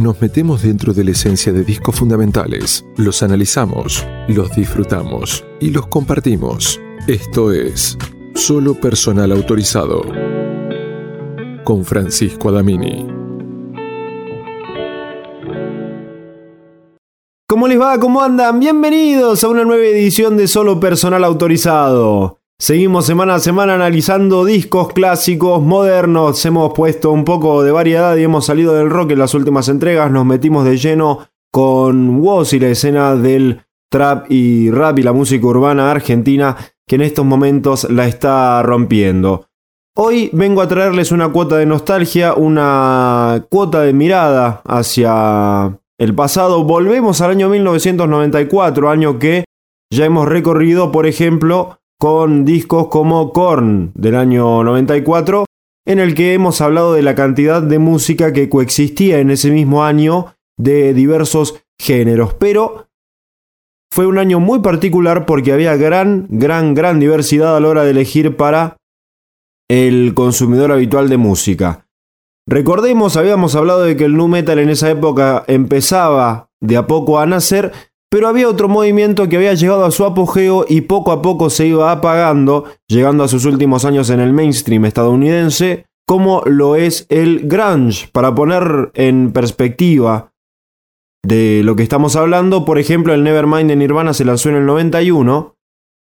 Nos metemos dentro de la esencia de discos fundamentales, los analizamos, los disfrutamos y los compartimos. Esto es Solo Personal Autorizado con Francisco Adamini. ¿Cómo les va? ¿Cómo andan? Bienvenidos a una nueva edición de Solo Personal Autorizado. Seguimos semana a semana analizando discos clásicos, modernos, hemos puesto un poco de variedad y hemos salido del rock en las últimas entregas, nos metimos de lleno con Woz y la escena del trap y rap y la música urbana argentina que en estos momentos la está rompiendo. Hoy vengo a traerles una cuota de nostalgia, una cuota de mirada hacia el pasado. Volvemos al año 1994, año que ya hemos recorrido, por ejemplo, con discos como Korn del año 94, en el que hemos hablado de la cantidad de música que coexistía en ese mismo año de diversos géneros. Pero fue un año muy particular porque había gran, gran, gran diversidad a la hora de elegir para el consumidor habitual de música. Recordemos, habíamos hablado de que el nu metal en esa época empezaba de a poco a nacer, pero había otro movimiento que había llegado a su apogeo y poco a poco se iba apagando, llegando a sus últimos años en el mainstream estadounidense, como lo es el grunge. Para poner en perspectiva de lo que estamos hablando, por ejemplo, el Nevermind de Nirvana se lanzó en el 91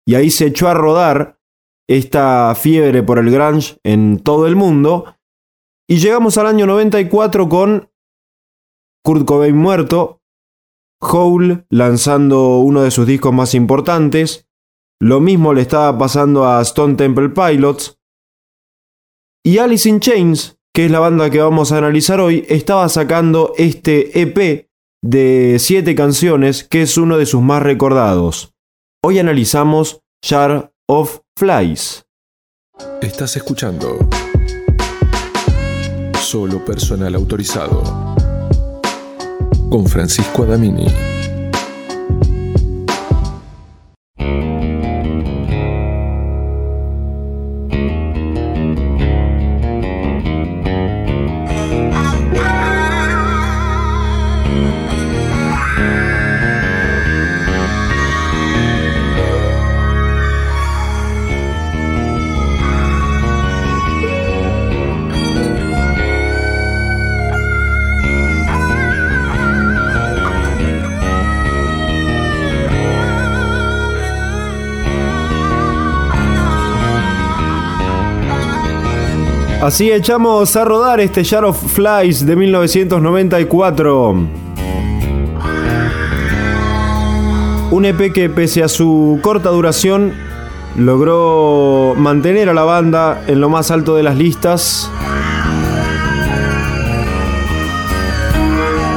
y ahí se echó a rodar esta fiebre por el grunge en todo el mundo. Y llegamos al año 94 con Kurt Cobain muerto, Hole lanzando uno de sus discos más importantes. Lo mismo le estaba pasando a Stone Temple Pilots. Y Alice in Chains, que es la banda que vamos a analizar hoy, estaba sacando este EP de 7 canciones que es uno de sus más recordados. Hoy analizamos Jar of Flies. Estás escuchando Solo personal autorizado con Francisco Adamini. Así echamos a rodar este Jar of Flies de 1994. Un EP que pese a su corta duración logró mantener a la banda en lo más alto de las listas.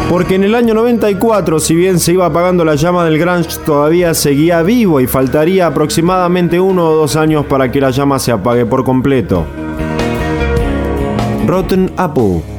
Porque en el año 94, si bien se iba apagando la llama del grunge, todavía seguía vivo y faltaría aproximadamente uno o dos años para que la llama se apague por completo. Rotten Apple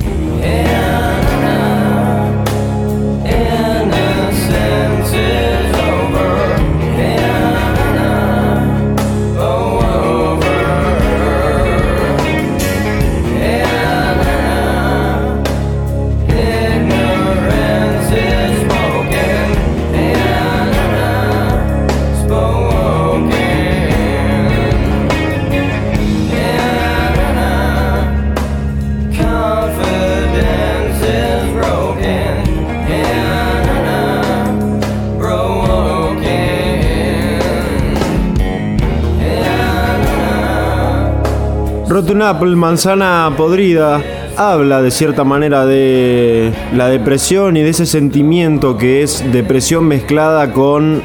Rotten Apple, manzana podrida, habla de cierta manera de la depresión y de ese sentimiento que es depresión mezclada con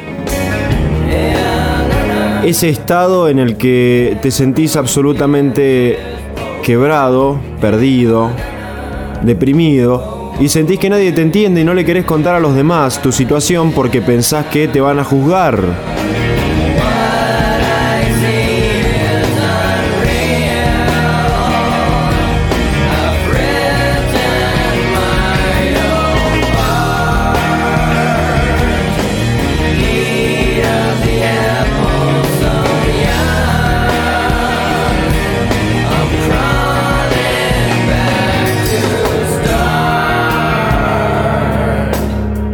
ese estado en el que te sentís absolutamente quebrado, perdido, deprimido y sentís que nadie te entiende y no le querés contar a los demás tu situación porque pensás que te van a juzgar.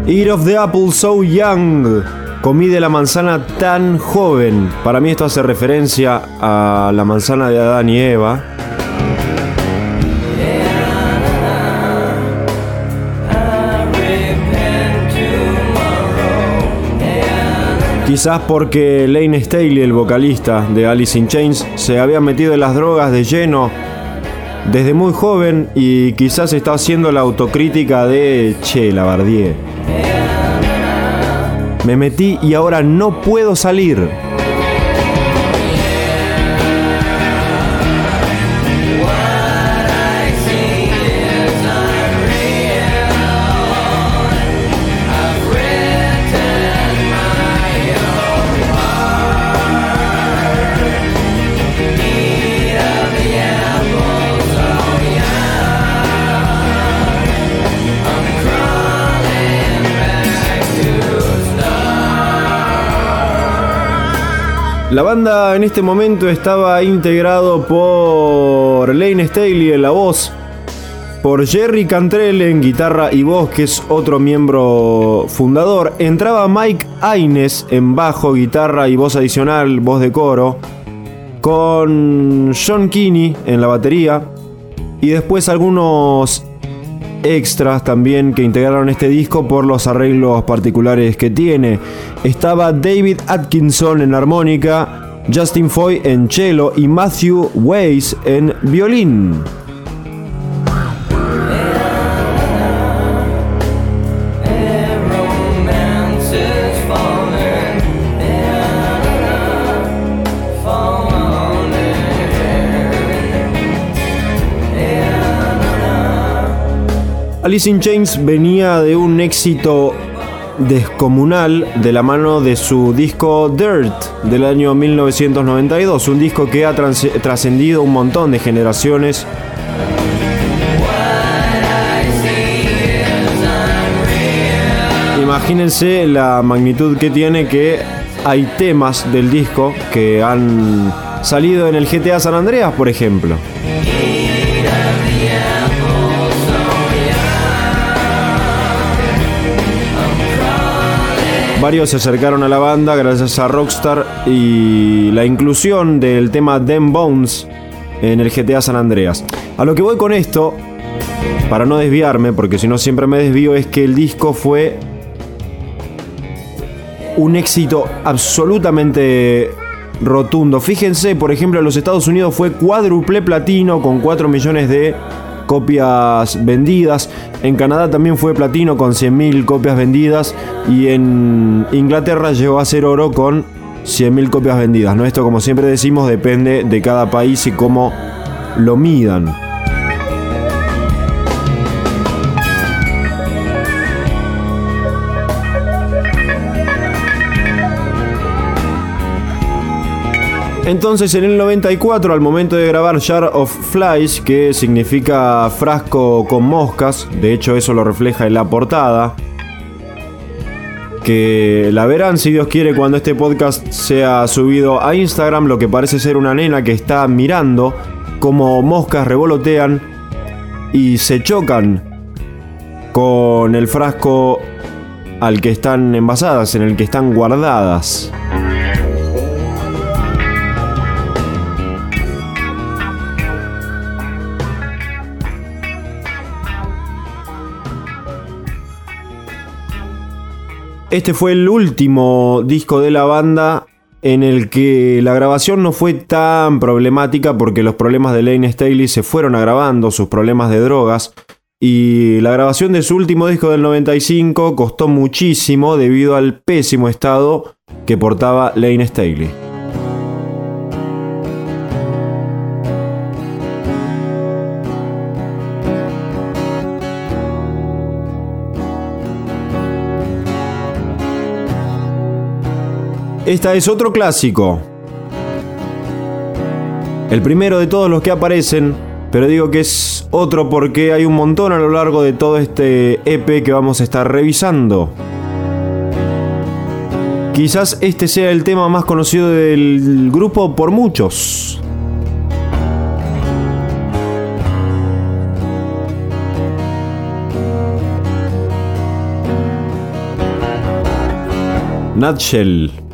Eat of the apple so young. Comí de la manzana tan joven. Para mí esto hace referencia a la manzana de Adán y Eva. Quizás porque Lane Staley, el vocalista de Alice in Chains, se había metido en las drogas de lleno desde muy joven y quizás está haciendo la autocrítica de Che, la Bardier. Me metí y ahora no puedo salir. La banda en este momento estaba integrado por Lane Staley en la voz, por Jerry Cantrell en guitarra y voz, que es otro miembro fundador. Entraba Mike Aines en bajo, guitarra y voz adicional, voz de coro, con John Kinney en la batería y después algunos extras también que integraron este disco por los arreglos particulares que tiene. Estaba David Atkinson en armónica, Justin Foy en cello y Matthew Weiss en violín. Alice in Chains venía de un éxito descomunal de la mano de su disco Dirt del año 1992, un disco que ha trascendido un montón de generaciones. Imagínense la magnitud que tiene que hay temas del disco que han salido en el GTA San Andreas, por ejemplo. Varios se acercaron a la banda gracias a Rockstar y la inclusión del tema Them Bones en el GTA San Andreas. A lo que voy con esto, para no desviarme, porque si no siempre me desvío, es que el disco fue un éxito absolutamente rotundo. Fíjense, por ejemplo, en los Estados Unidos fue cuádruple platino con 4 millones de copias vendidas. En Canadá también fue platino con 100.000 copias vendidas. Y en Inglaterra llegó a ser oro con 100.000 copias vendidas. ¿no? Esto, como siempre decimos, depende de cada país y cómo lo midan. Entonces en el 94, al momento de grabar Jar of Flies, que significa frasco con moscas, de hecho eso lo refleja en la portada, que la verán si Dios quiere cuando este podcast sea subido a Instagram, lo que parece ser una nena que está mirando como moscas revolotean y se chocan con el frasco al que están envasadas, en el que están guardadas. Este fue el último disco de la banda en el que la grabación no fue tan problemática porque los problemas de Lane Staley se fueron agravando, sus problemas de drogas, y la grabación de su último disco del 95 costó muchísimo debido al pésimo estado que portaba Lane Staley. Esta es otro clásico. El primero de todos los que aparecen, pero digo que es otro porque hay un montón a lo largo de todo este EP que vamos a estar revisando. Quizás este sea el tema más conocido del grupo por muchos. Nutshell.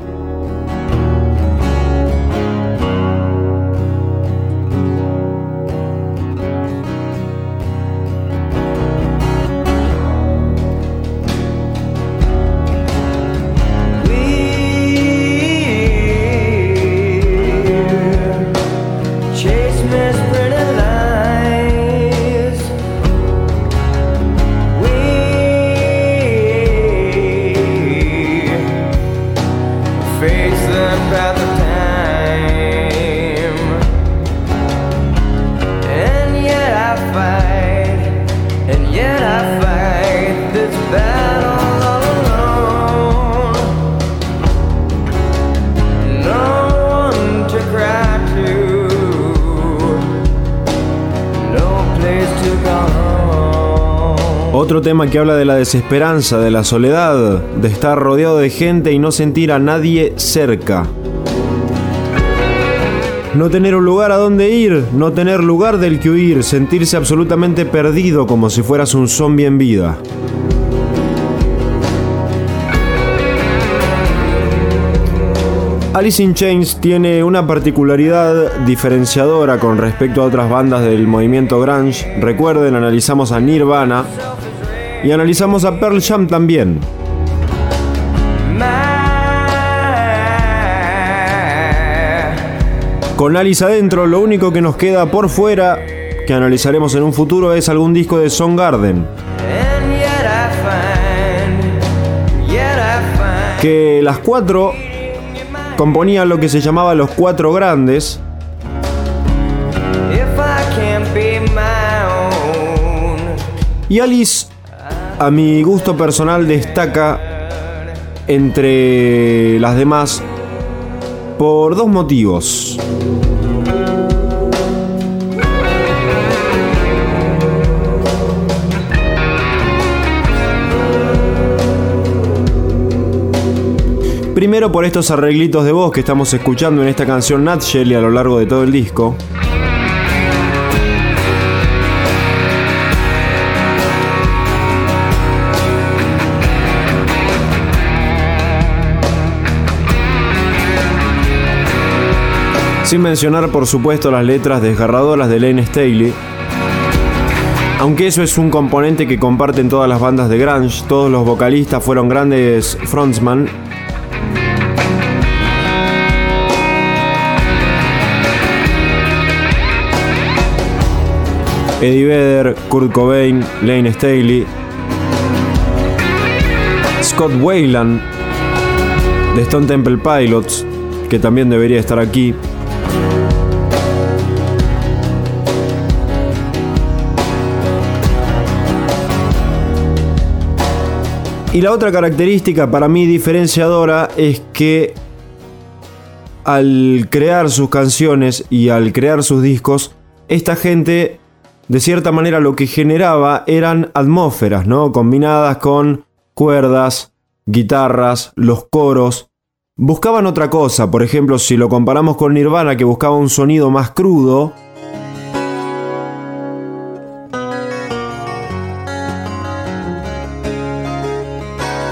Tema que habla de la desesperanza, de la soledad, de estar rodeado de gente y no sentir a nadie cerca. No tener un lugar a donde ir, no tener lugar del que huir, sentirse absolutamente perdido como si fueras un zombie en vida. Alice in Chains tiene una particularidad diferenciadora con respecto a otras bandas del movimiento grunge. Recuerden, analizamos a Nirvana, y analizamos a Pearl Jam también. Con Alice adentro, lo único que nos queda por fuera, que analizaremos en un futuro, es algún disco de Garden. Que las cuatro componían lo que se llamaba los cuatro grandes. Y Alice a mi gusto personal destaca entre las demás por dos motivos. Primero por estos arreglitos de voz que estamos escuchando en esta canción Nutshell y a lo largo de todo el disco. Sin mencionar, por supuesto, las letras desgarradoras de Lane Staley. Aunque eso es un componente que comparten todas las bandas de grunge, todos los vocalistas fueron grandes frontsman. Eddie Vedder, Kurt Cobain, Lane Staley, Scott Wayland de Stone Temple Pilots, que también debería estar aquí. Y la otra característica para mí diferenciadora es que al crear sus canciones y al crear sus discos, esta gente de cierta manera lo que generaba eran atmósferas, ¿no? Combinadas con cuerdas, guitarras, los coros. Buscaban otra cosa, por ejemplo, si lo comparamos con Nirvana que buscaba un sonido más crudo,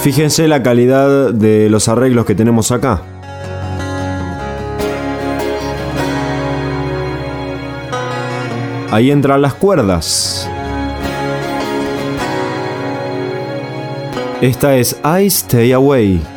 Fíjense la calidad de los arreglos que tenemos acá. Ahí entran las cuerdas. Esta es I Stay Away.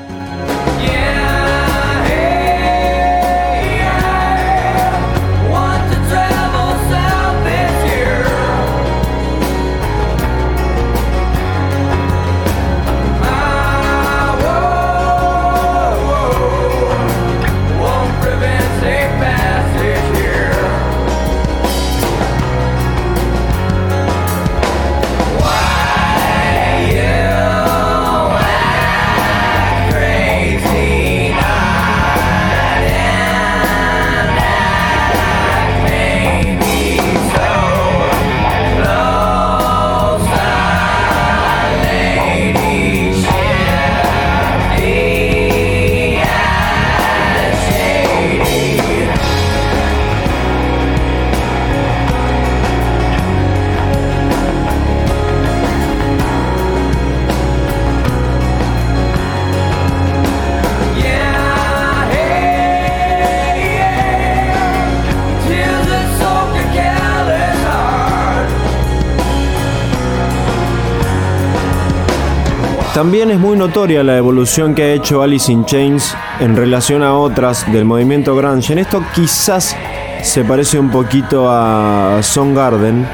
También es muy notoria la evolución que ha hecho Alice in Chains en relación a otras del movimiento grunge. En esto quizás se parece un poquito a Garden.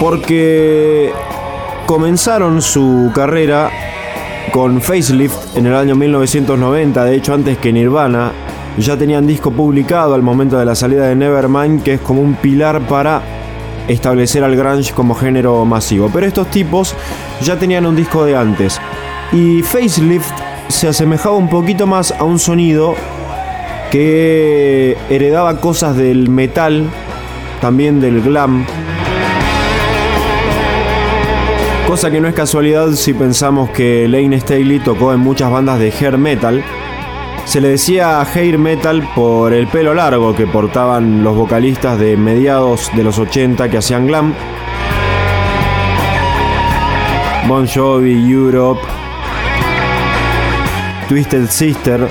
Porque comenzaron su carrera con Facelift en el año 1990, de hecho antes que Nirvana, ya tenían disco publicado al momento de la salida de Nevermind, que es como un pilar para establecer al grunge como género masivo. Pero estos tipos ya tenían un disco de antes. Y Facelift se asemejaba un poquito más a un sonido que heredaba cosas del metal, también del glam. Cosa que no es casualidad si pensamos que Lane Staley tocó en muchas bandas de hair metal se le decía hair metal por el pelo largo que portaban los vocalistas de mediados de los 80 que hacían glam. Bon Jovi, Europe, Twisted Sister.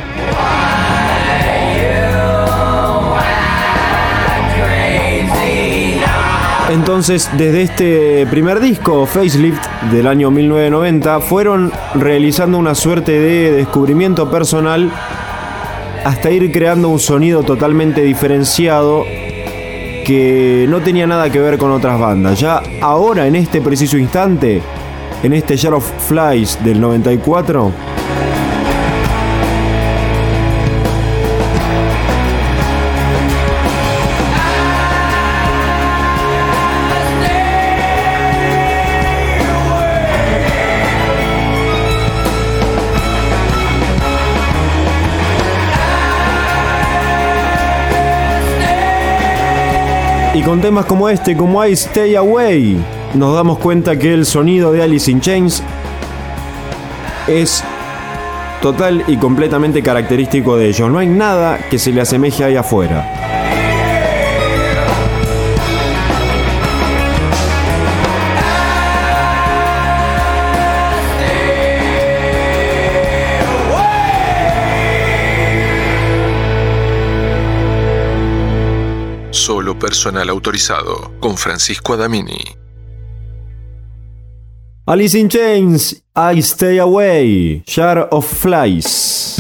Entonces, desde este primer disco, Facelift, del año 1990, fueron realizando una suerte de descubrimiento personal hasta ir creando un sonido totalmente diferenciado que no tenía nada que ver con otras bandas. Ya ahora, en este preciso instante, en este Jar of Flies del 94, Y con temas como este, como I Stay Away, nos damos cuenta que el sonido de Alice in Chains es total y completamente característico de ellos. No hay nada que se le asemeje ahí afuera. Personal autorizado con Francisco Adamini. Alice in Chains, I Stay Away, Jar of Flies.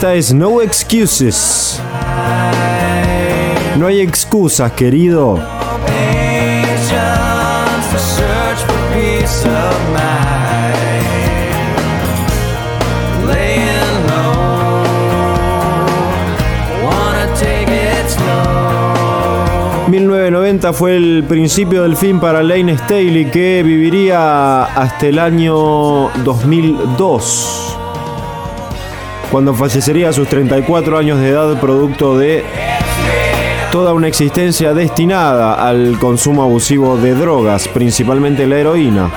Esta es No Excuses. No hay excusas, querido. ...1990 fue el principio del fin para Lane Staley... ...que viviría hasta el año 2002 cuando fallecería a sus 34 años de edad producto de toda una existencia destinada al consumo abusivo de drogas, principalmente la heroína.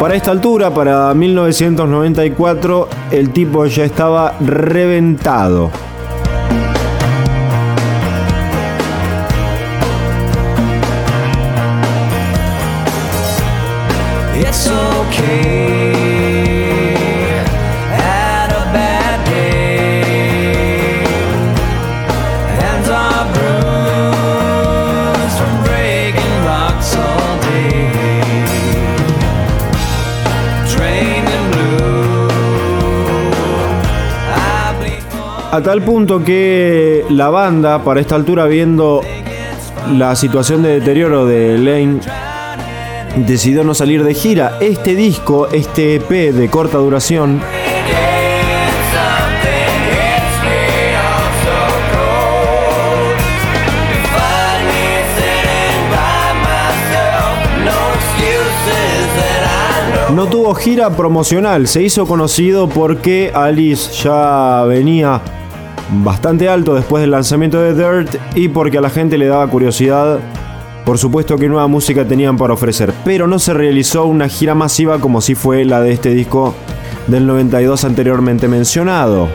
Para esta altura, para 1994, el tipo ya estaba reventado. A tal punto que la banda, para esta altura, viendo la situación de deterioro de Lane, decidió no salir de gira. Este disco, este EP de corta duración, no tuvo gira promocional, se hizo conocido porque Alice ya venía bastante alto después del lanzamiento de Dirt y porque a la gente le daba curiosidad, por supuesto que nueva música tenían para ofrecer, pero no se realizó una gira masiva como si fue la de este disco del 92 anteriormente mencionado.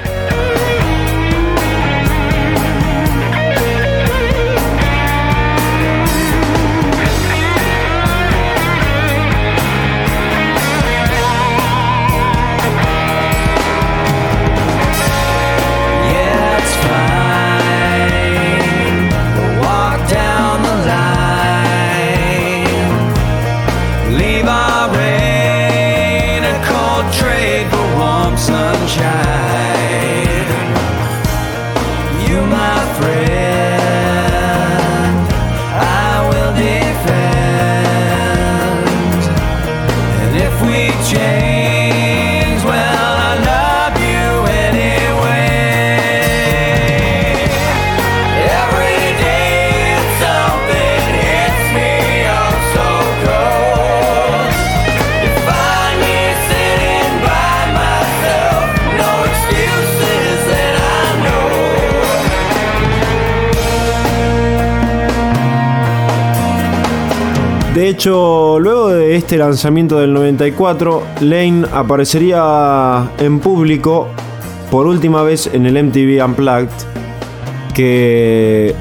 Luego de este lanzamiento del 94, Lane aparecería en público por última vez en el MTV Unplugged, que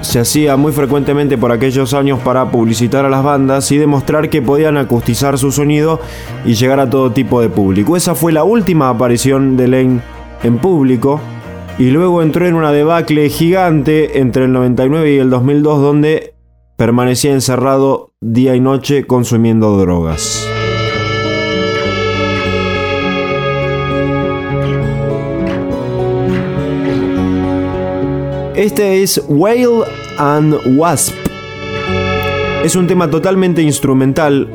se hacía muy frecuentemente por aquellos años para publicitar a las bandas y demostrar que podían acustizar su sonido y llegar a todo tipo de público. Esa fue la última aparición de Lane en público y luego entró en una debacle gigante entre el 99 y el 2002 donde permanecía encerrado día y noche consumiendo drogas. Este es Whale and Wasp. Es un tema totalmente instrumental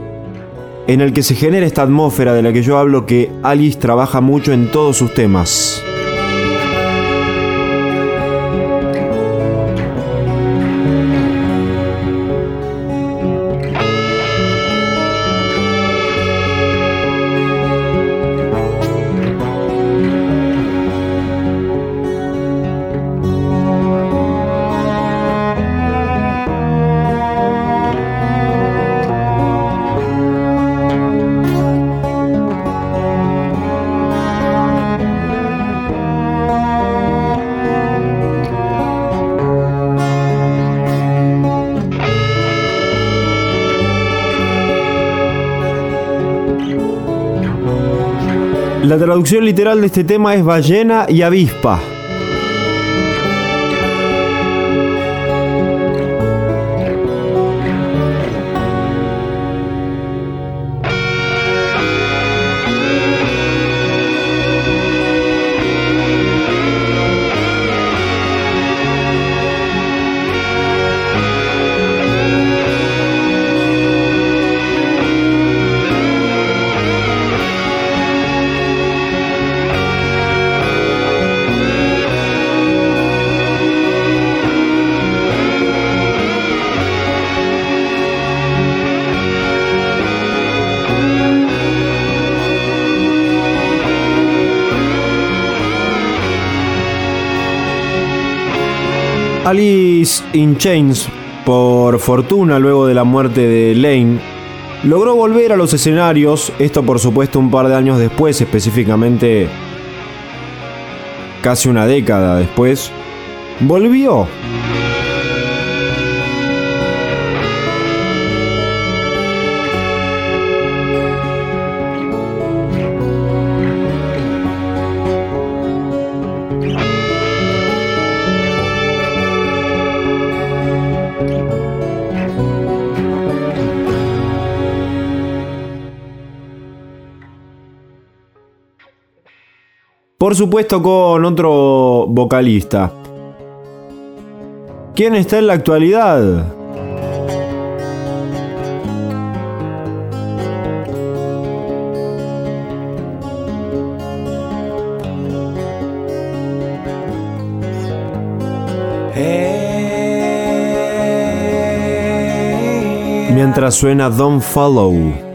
en el que se genera esta atmósfera de la que yo hablo que Alice trabaja mucho en todos sus temas. La traducción literal de este tema es ballena y avispa. Alice in Chains, por fortuna luego de la muerte de Lane, logró volver a los escenarios, esto por supuesto un par de años después, específicamente casi una década después, volvió Por supuesto con otro vocalista. ¿Quién está en la actualidad? Mientras suena Don't Follow.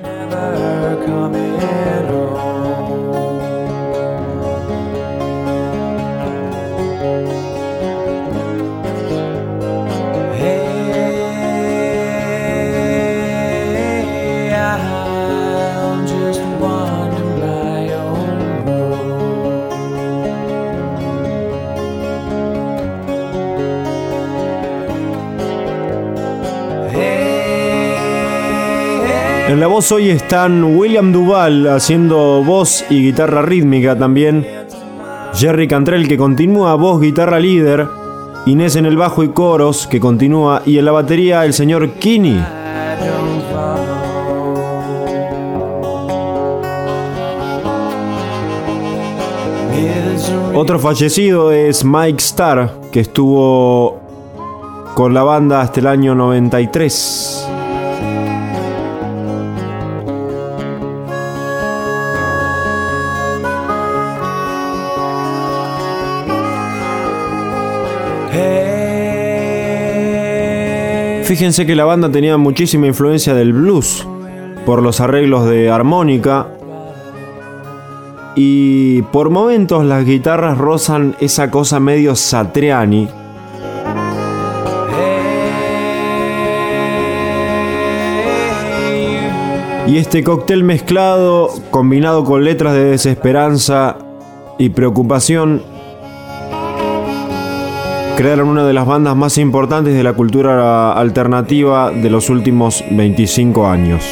Hoy están William Duval haciendo voz y guitarra rítmica también. Jerry Cantrell que continúa voz, guitarra líder. Inés en el bajo y coros que continúa. Y en la batería el señor Kini. Otro fallecido es Mike Starr, que estuvo con la banda hasta el año 93. Fíjense que la banda tenía muchísima influencia del blues por los arreglos de armónica y por momentos las guitarras rozan esa cosa medio satriani. Y este cóctel mezclado, combinado con letras de desesperanza y preocupación, crearon una de las bandas más importantes de la cultura alternativa de los últimos 25 años.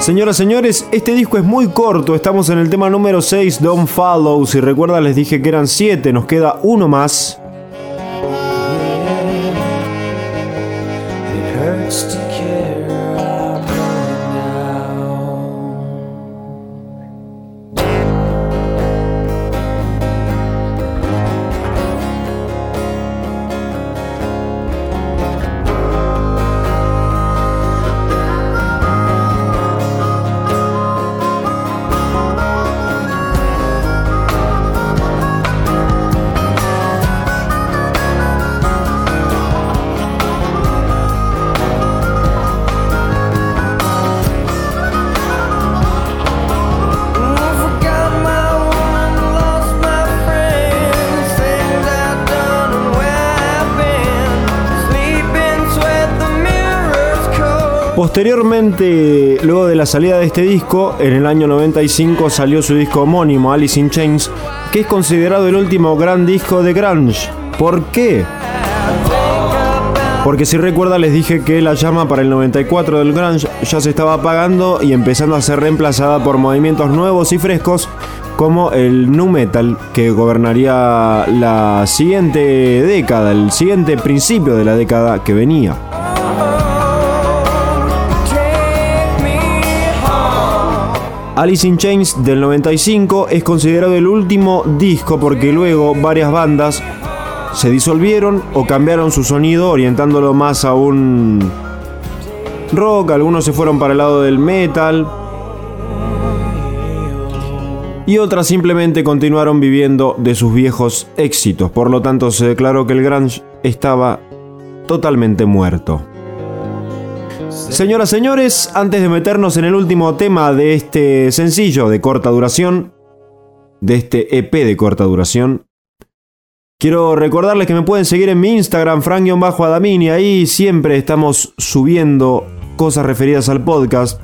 Señoras, señores, este disco es muy corto. Estamos en el tema número 6, Don't Follow. Si recuerdan, les dije que eran 7. Nos queda uno más. Posteriormente, luego de la salida de este disco, en el año 95 salió su disco homónimo, Alice in Chains, que es considerado el último gran disco de grunge. ¿Por qué? Porque si recuerda les dije que la llama para el 94 del grunge ya se estaba apagando y empezando a ser reemplazada por movimientos nuevos y frescos como el nu metal que gobernaría la siguiente década, el siguiente principio de la década que venía. Alice in Chains del 95 es considerado el último disco porque luego varias bandas se disolvieron o cambiaron su sonido orientándolo más a un rock, algunos se fueron para el lado del metal y otras simplemente continuaron viviendo de sus viejos éxitos, por lo tanto se declaró que el grunge estaba totalmente muerto. Señoras, señores, antes de meternos en el último tema de este sencillo de corta duración, de este EP de corta duración, quiero recordarles que me pueden seguir en mi Instagram, frank-adamini, ahí siempre estamos subiendo cosas referidas al podcast.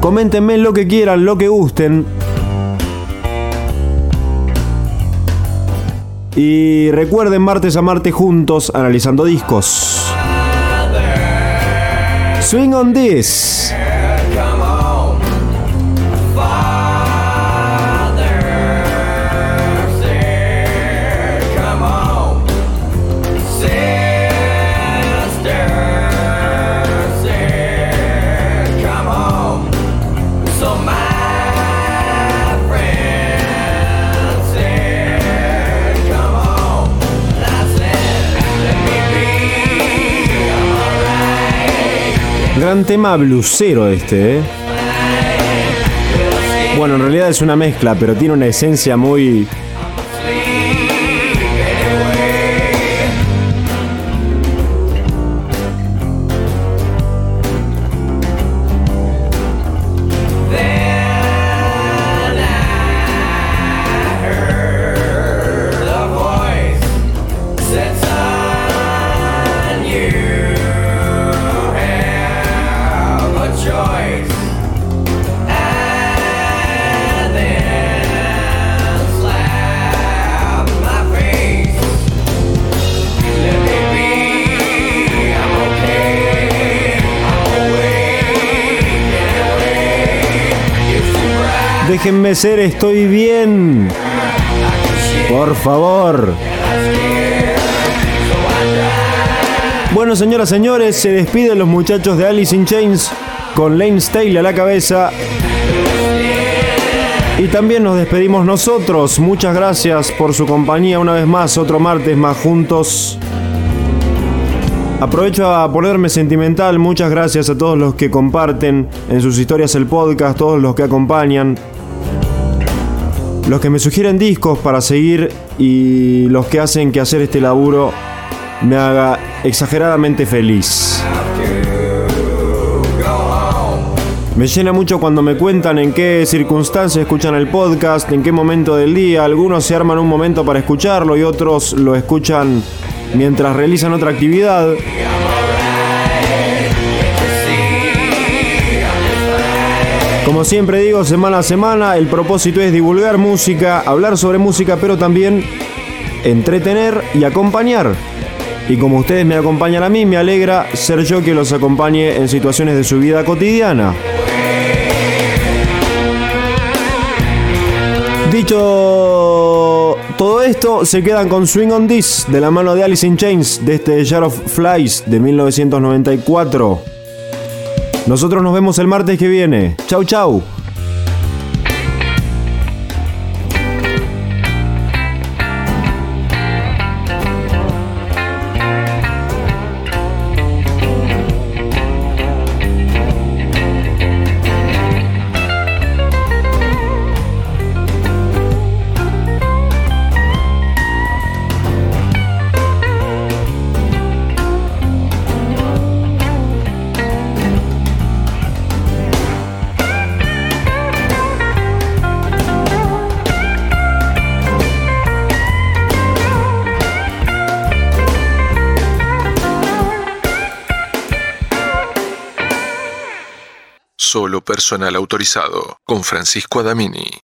Coméntenme lo que quieran, lo que gusten. Y recuerden martes a martes juntos analizando discos. Swing on this. Gran tema blusero este, ¿eh? Bueno, en realidad es una mezcla, pero tiene una esencia muy Déjenme ser, estoy bien. Por favor. Bueno, señoras, señores, se despiden los muchachos de Alice in Chains con Lane Staley a la cabeza. Y también nos despedimos nosotros. Muchas gracias por su compañía una vez más, otro martes más juntos. Aprovecho a ponerme sentimental. Muchas gracias a todos los que comparten en sus historias el podcast, todos los que acompañan, los que me sugieren discos para seguir y los que hacen que hacer este laburo me haga exageradamente feliz. Me llena mucho cuando me cuentan en qué circunstancias escuchan el podcast, en qué momento del día. Algunos se arman un momento para escucharlo y otros lo escuchan mientras realizan otra actividad. Como siempre digo, semana a semana, el propósito es divulgar música, hablar sobre música, pero también entretener y acompañar. Y como ustedes me acompañan a mí, me alegra ser yo que los acompañe en situaciones de su vida cotidiana. Dicho todo esto, se quedan con Swing on This de la mano de Alice in Chains de este Jar of Flies de 1994. Nosotros nos vemos el martes que viene. Chau, chau. Solo personal autorizado con Francisco Adamini.